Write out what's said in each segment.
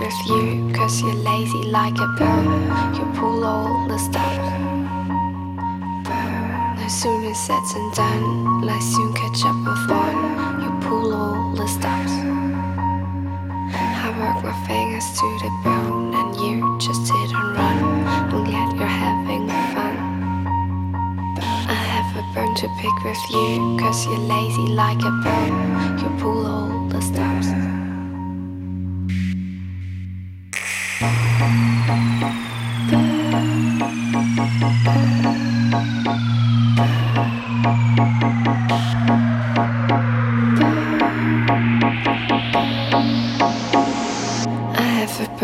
With you, cause you're lazy like a bird You pull all the stops. No sooner said and done, I soon catch up with one. You pull all the stops. I work my fingers to the bone, and you just hit and run. I'm glad you're having fun. I have a bone to pick with you, cause you're lazy like a bird You pull all 咚咚咚。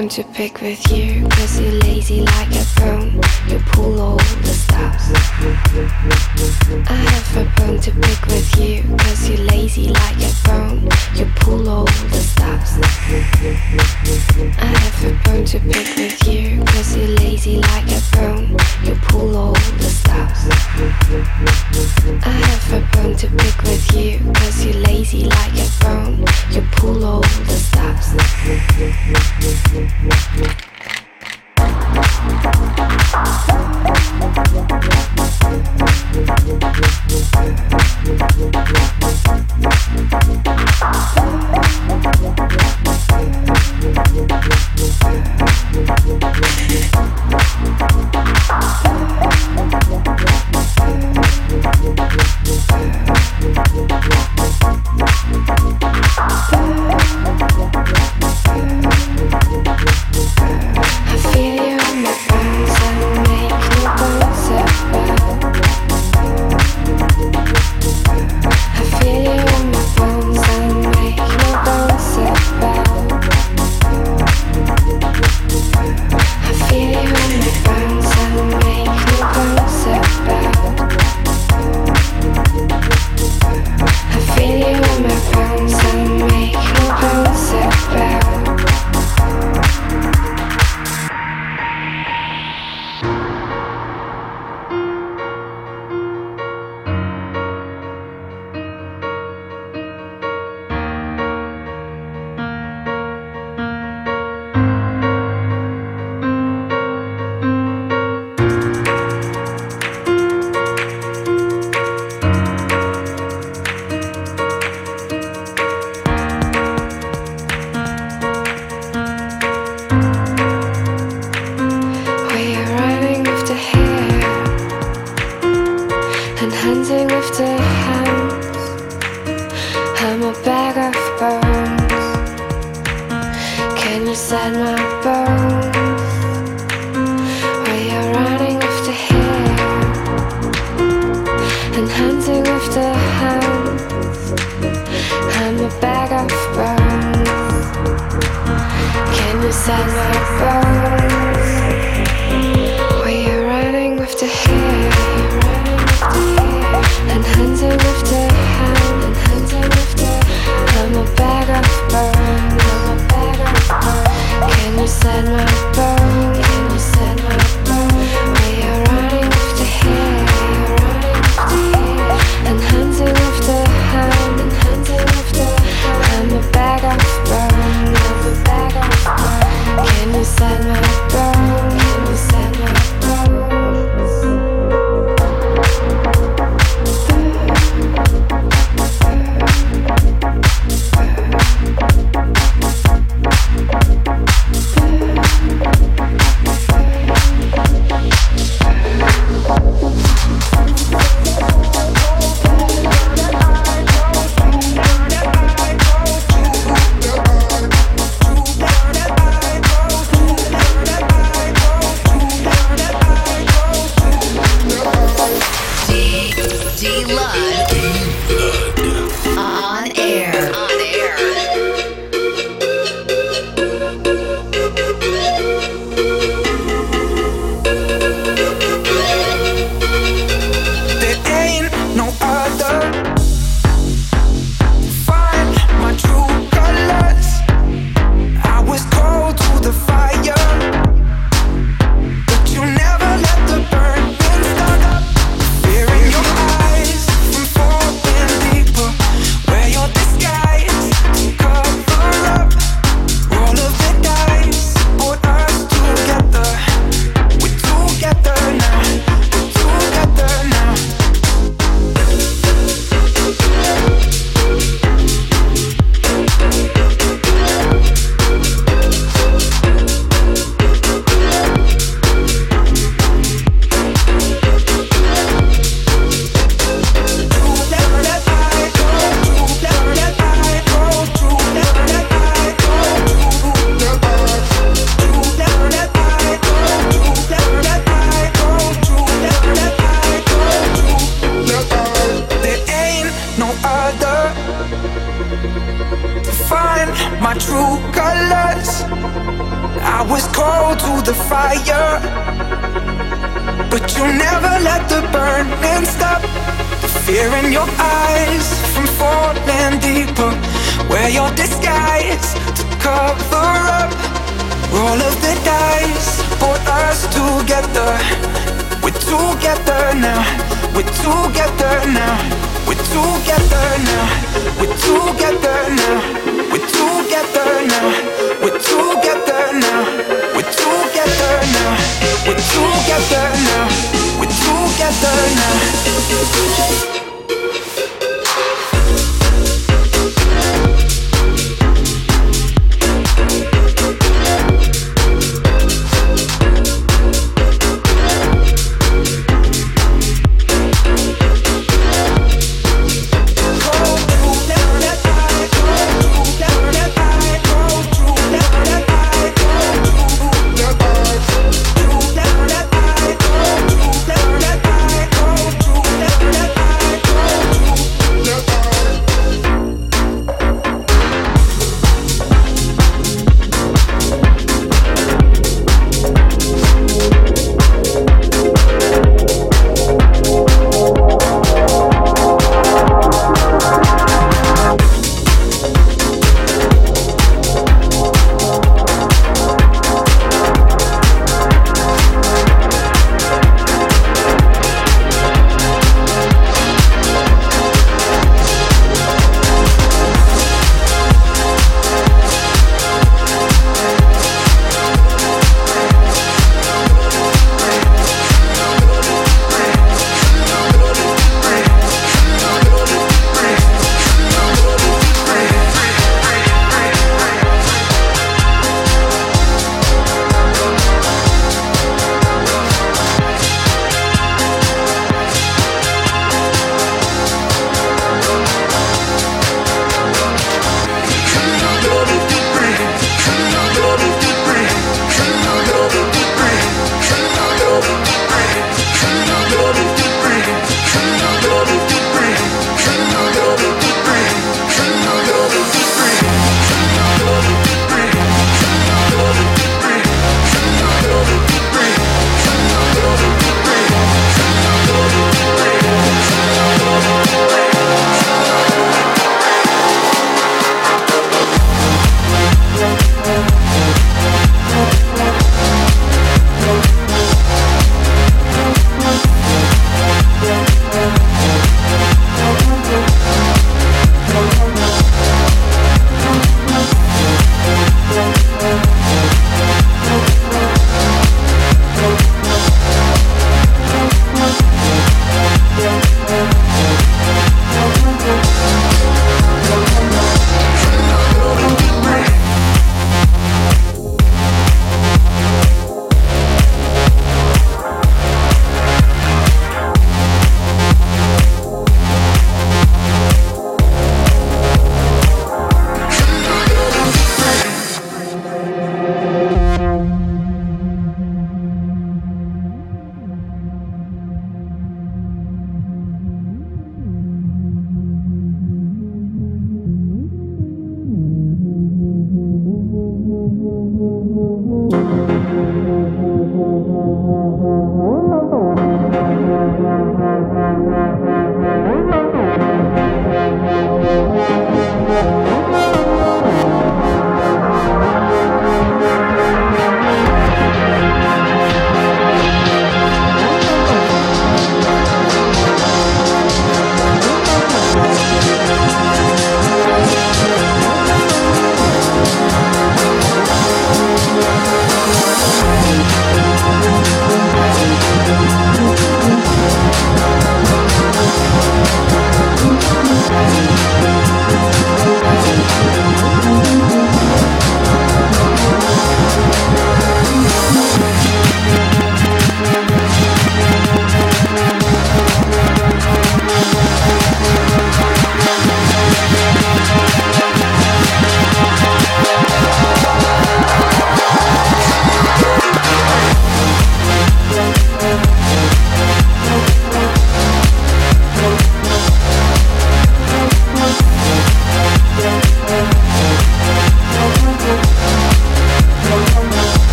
Bone to pick with you, cause you're lazy like a bone. You pull all the stops. I have a bone to pick with you, cause you're lazy like a bone. You pull all the stops. I have a bone to pick with you, cause you're lazy like a bone. You pull all the stops. I have a bone to pick with you, cause you're lazy like a bone. You pull all the stops. I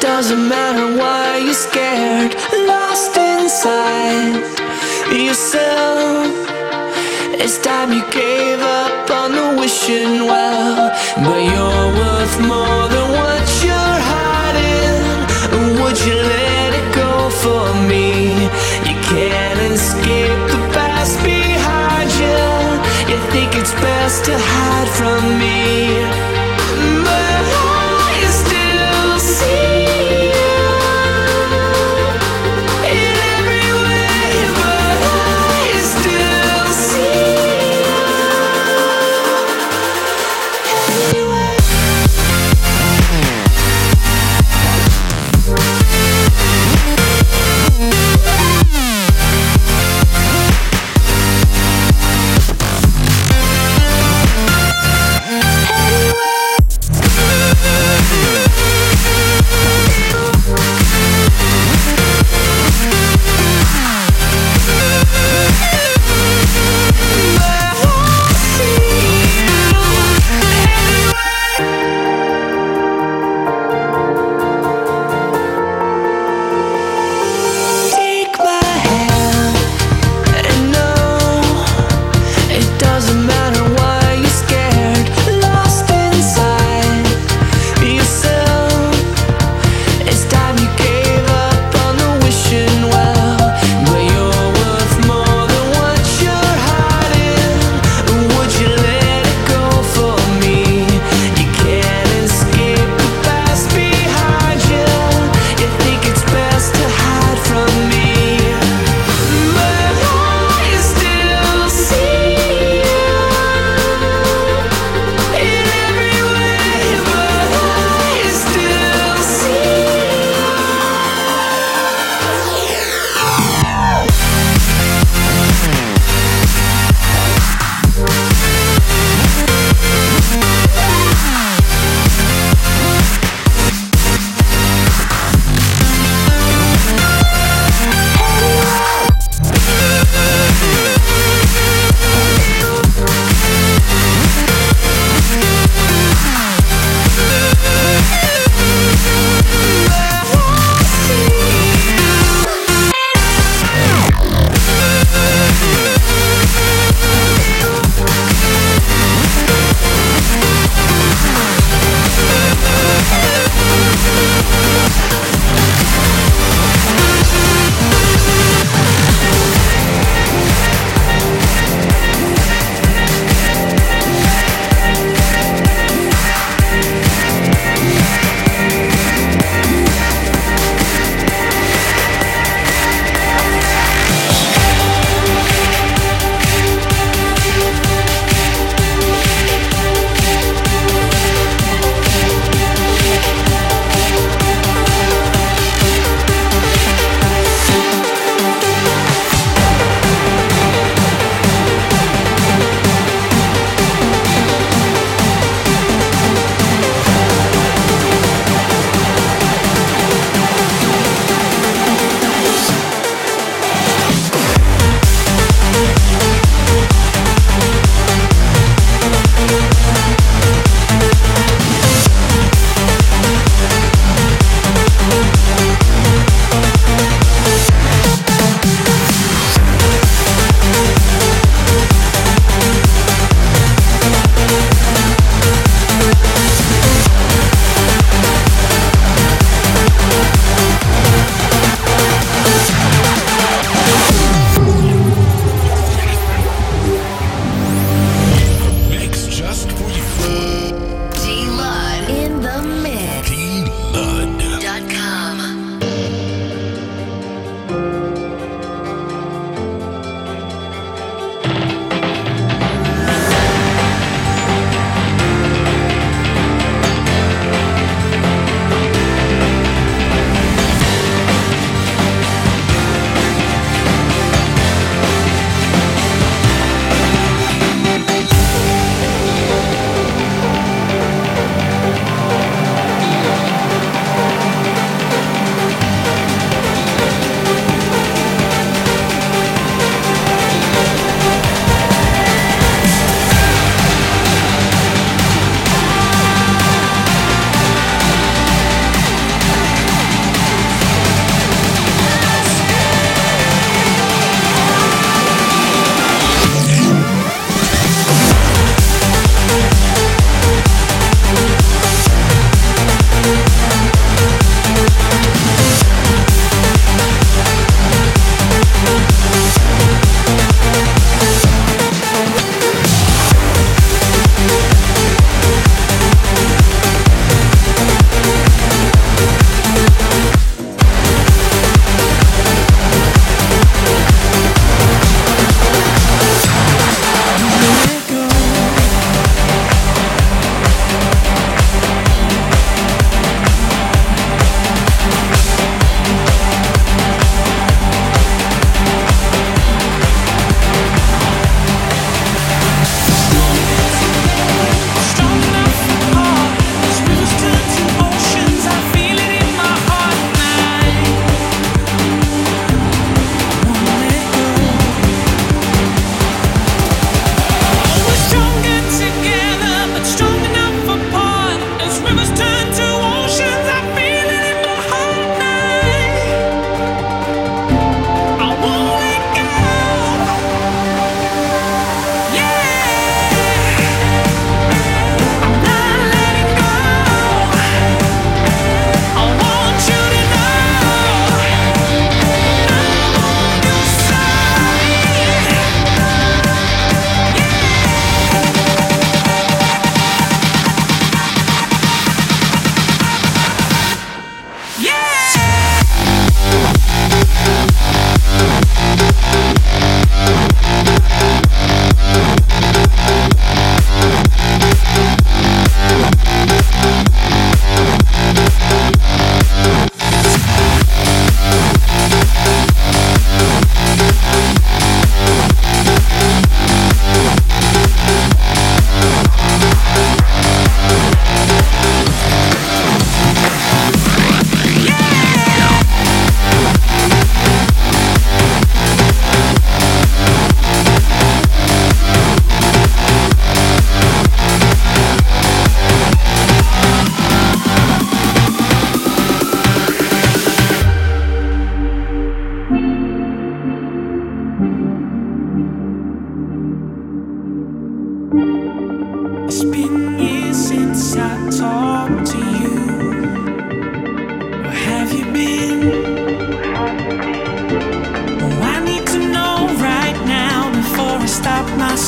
Doesn't matter why you're scared, lost inside yourself. It's time you gave up on the wishing well, but you're worth more than what you're hiding. Would you let it go for me? You can't escape the past behind you. You think it's best to hide from me.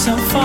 so far.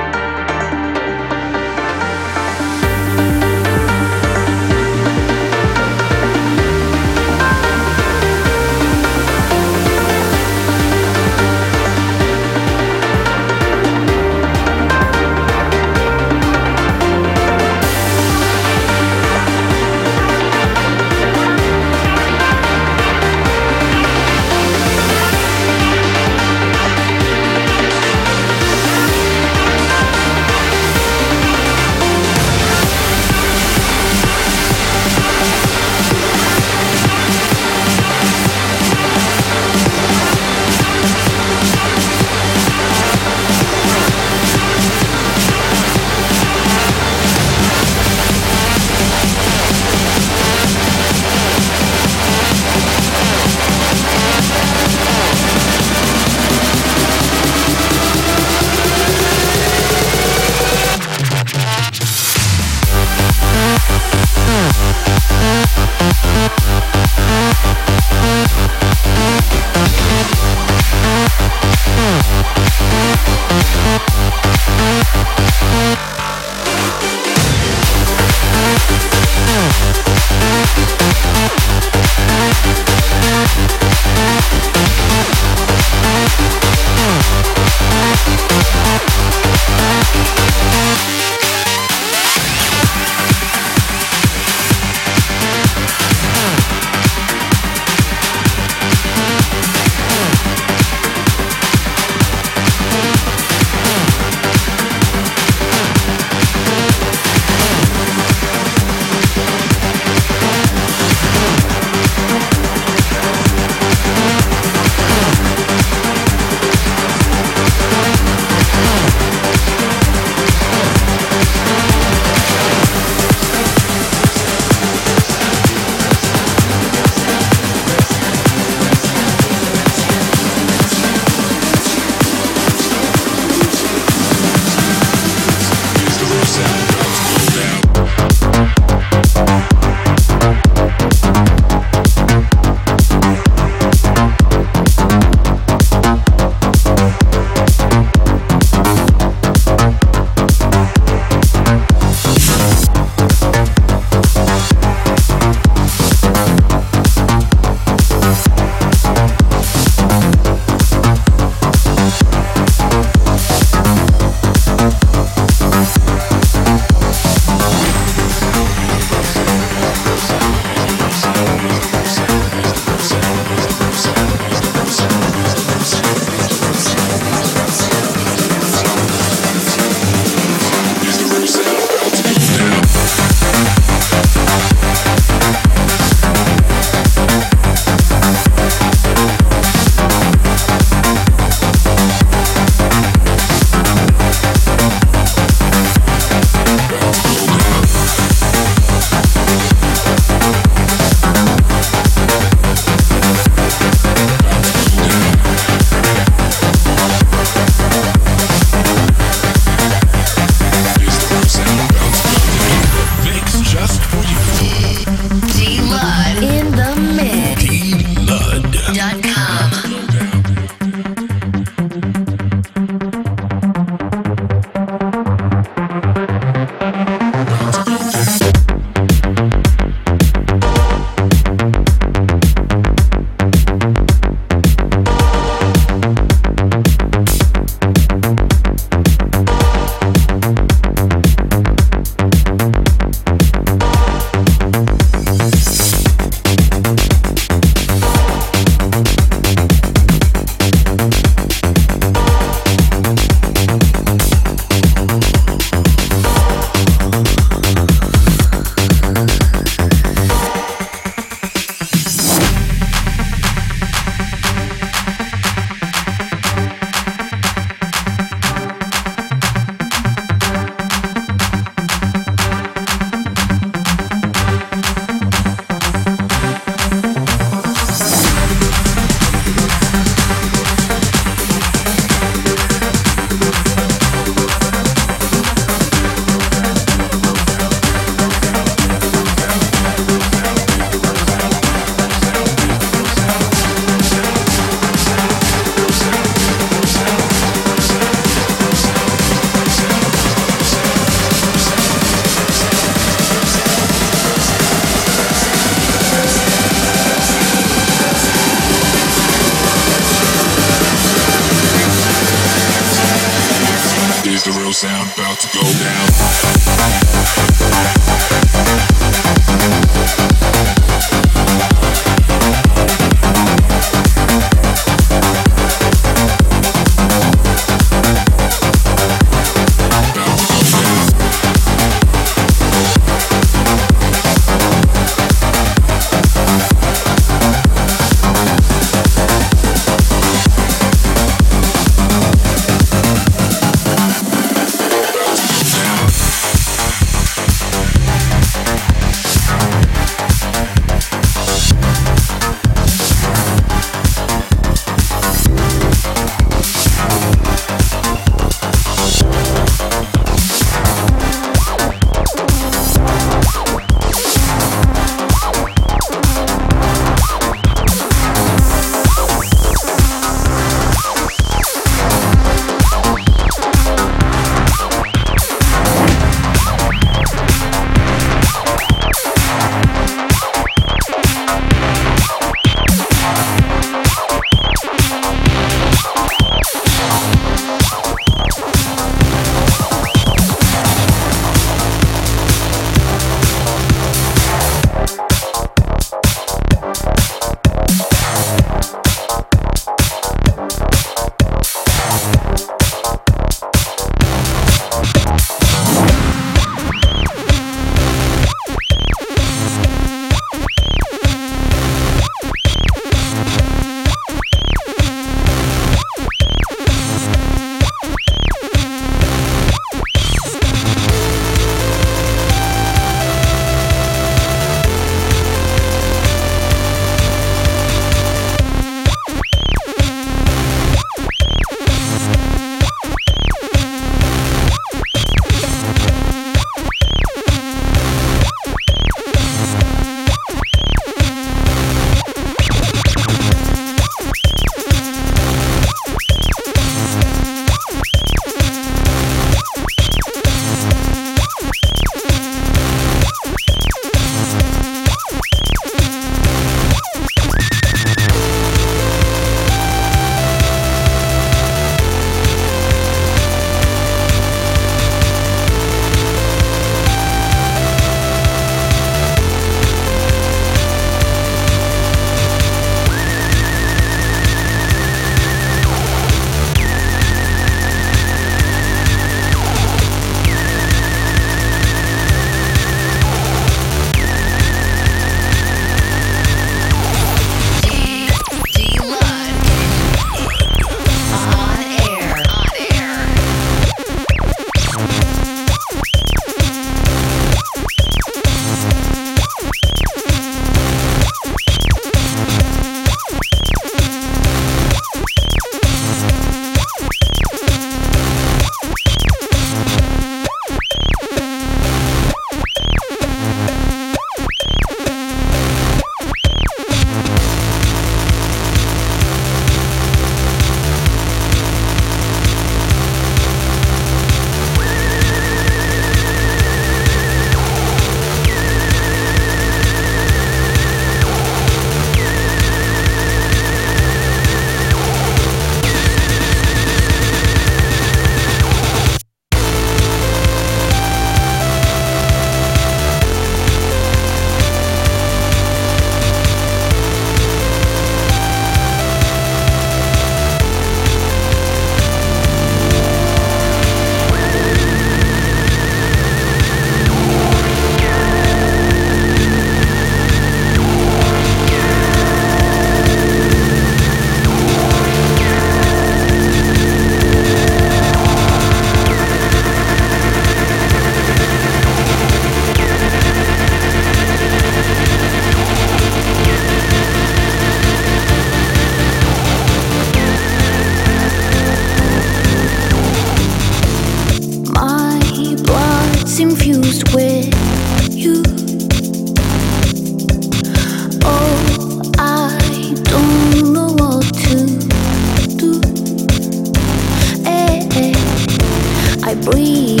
free.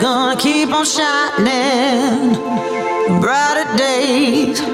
gonna keep on shining brighter days.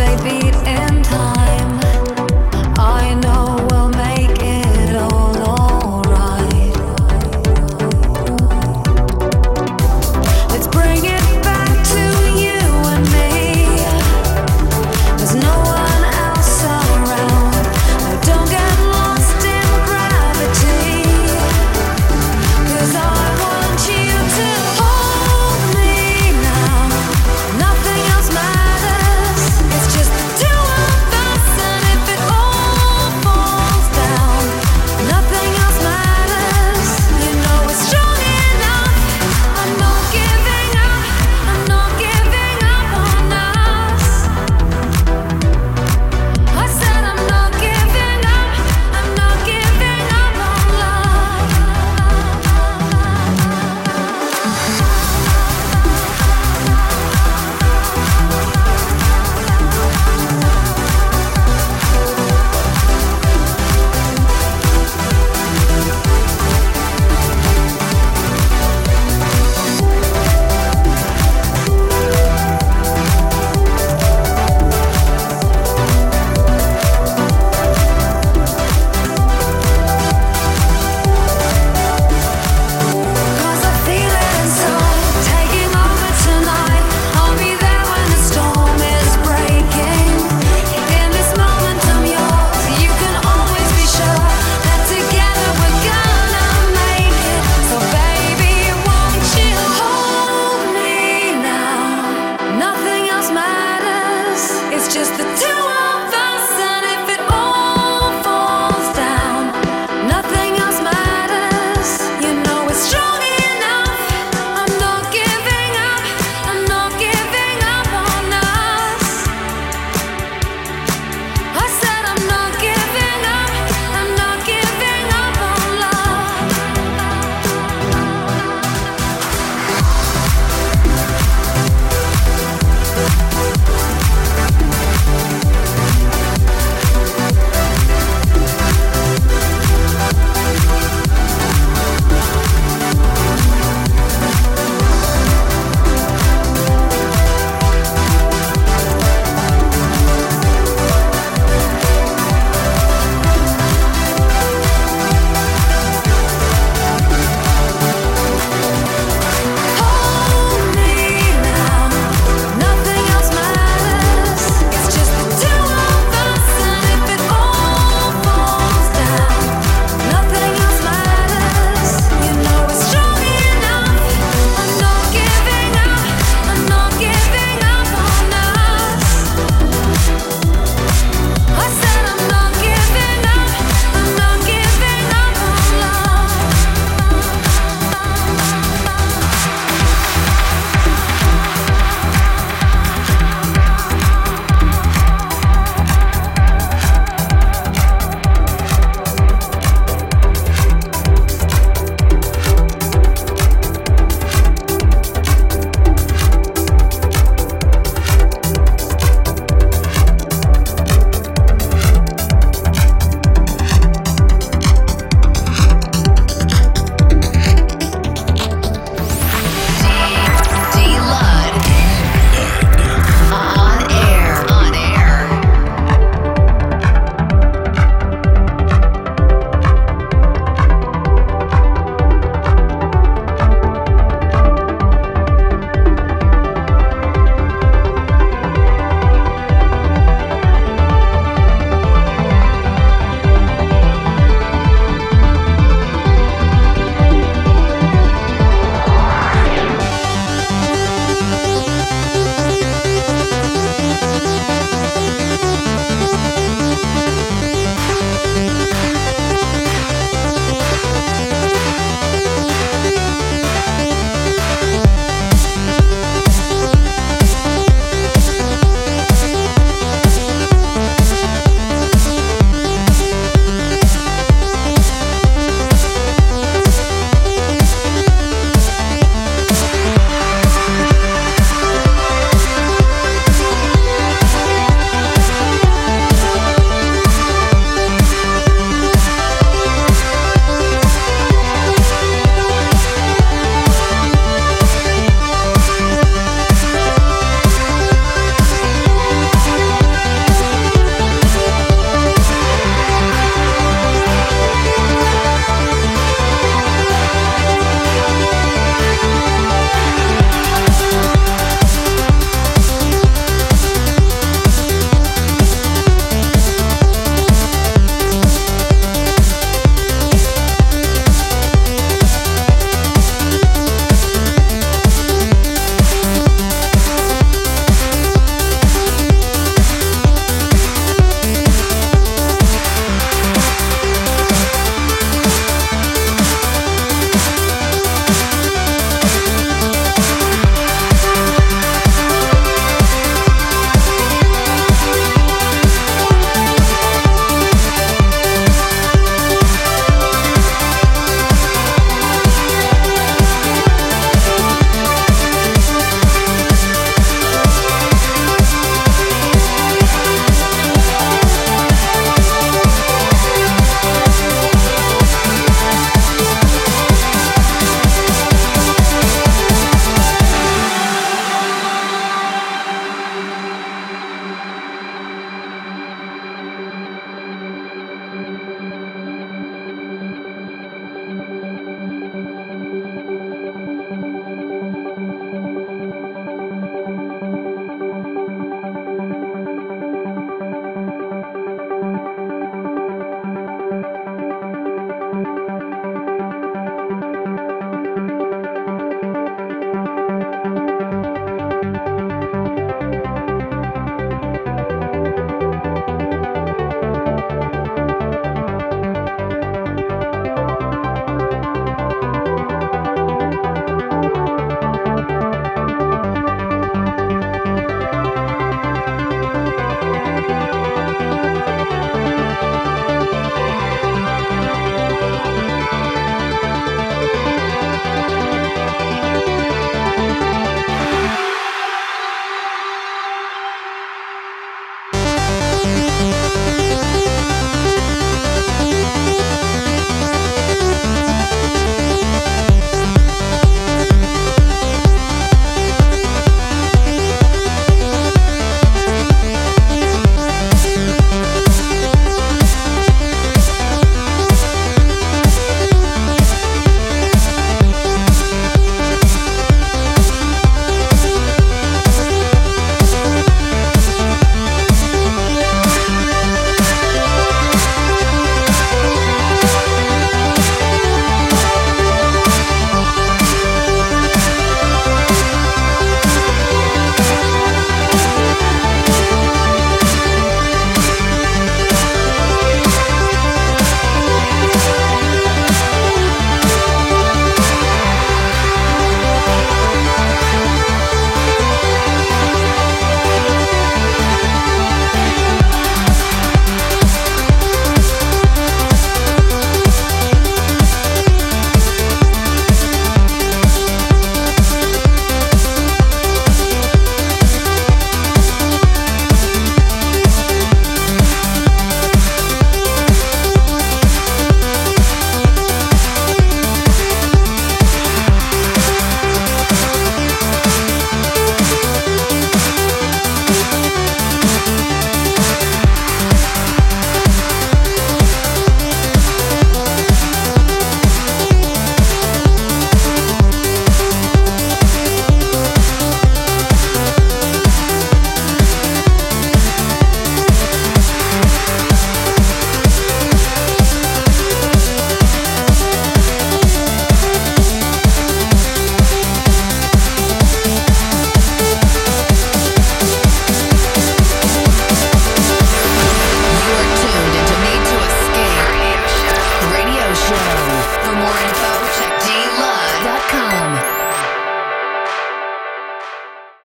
They beat in time.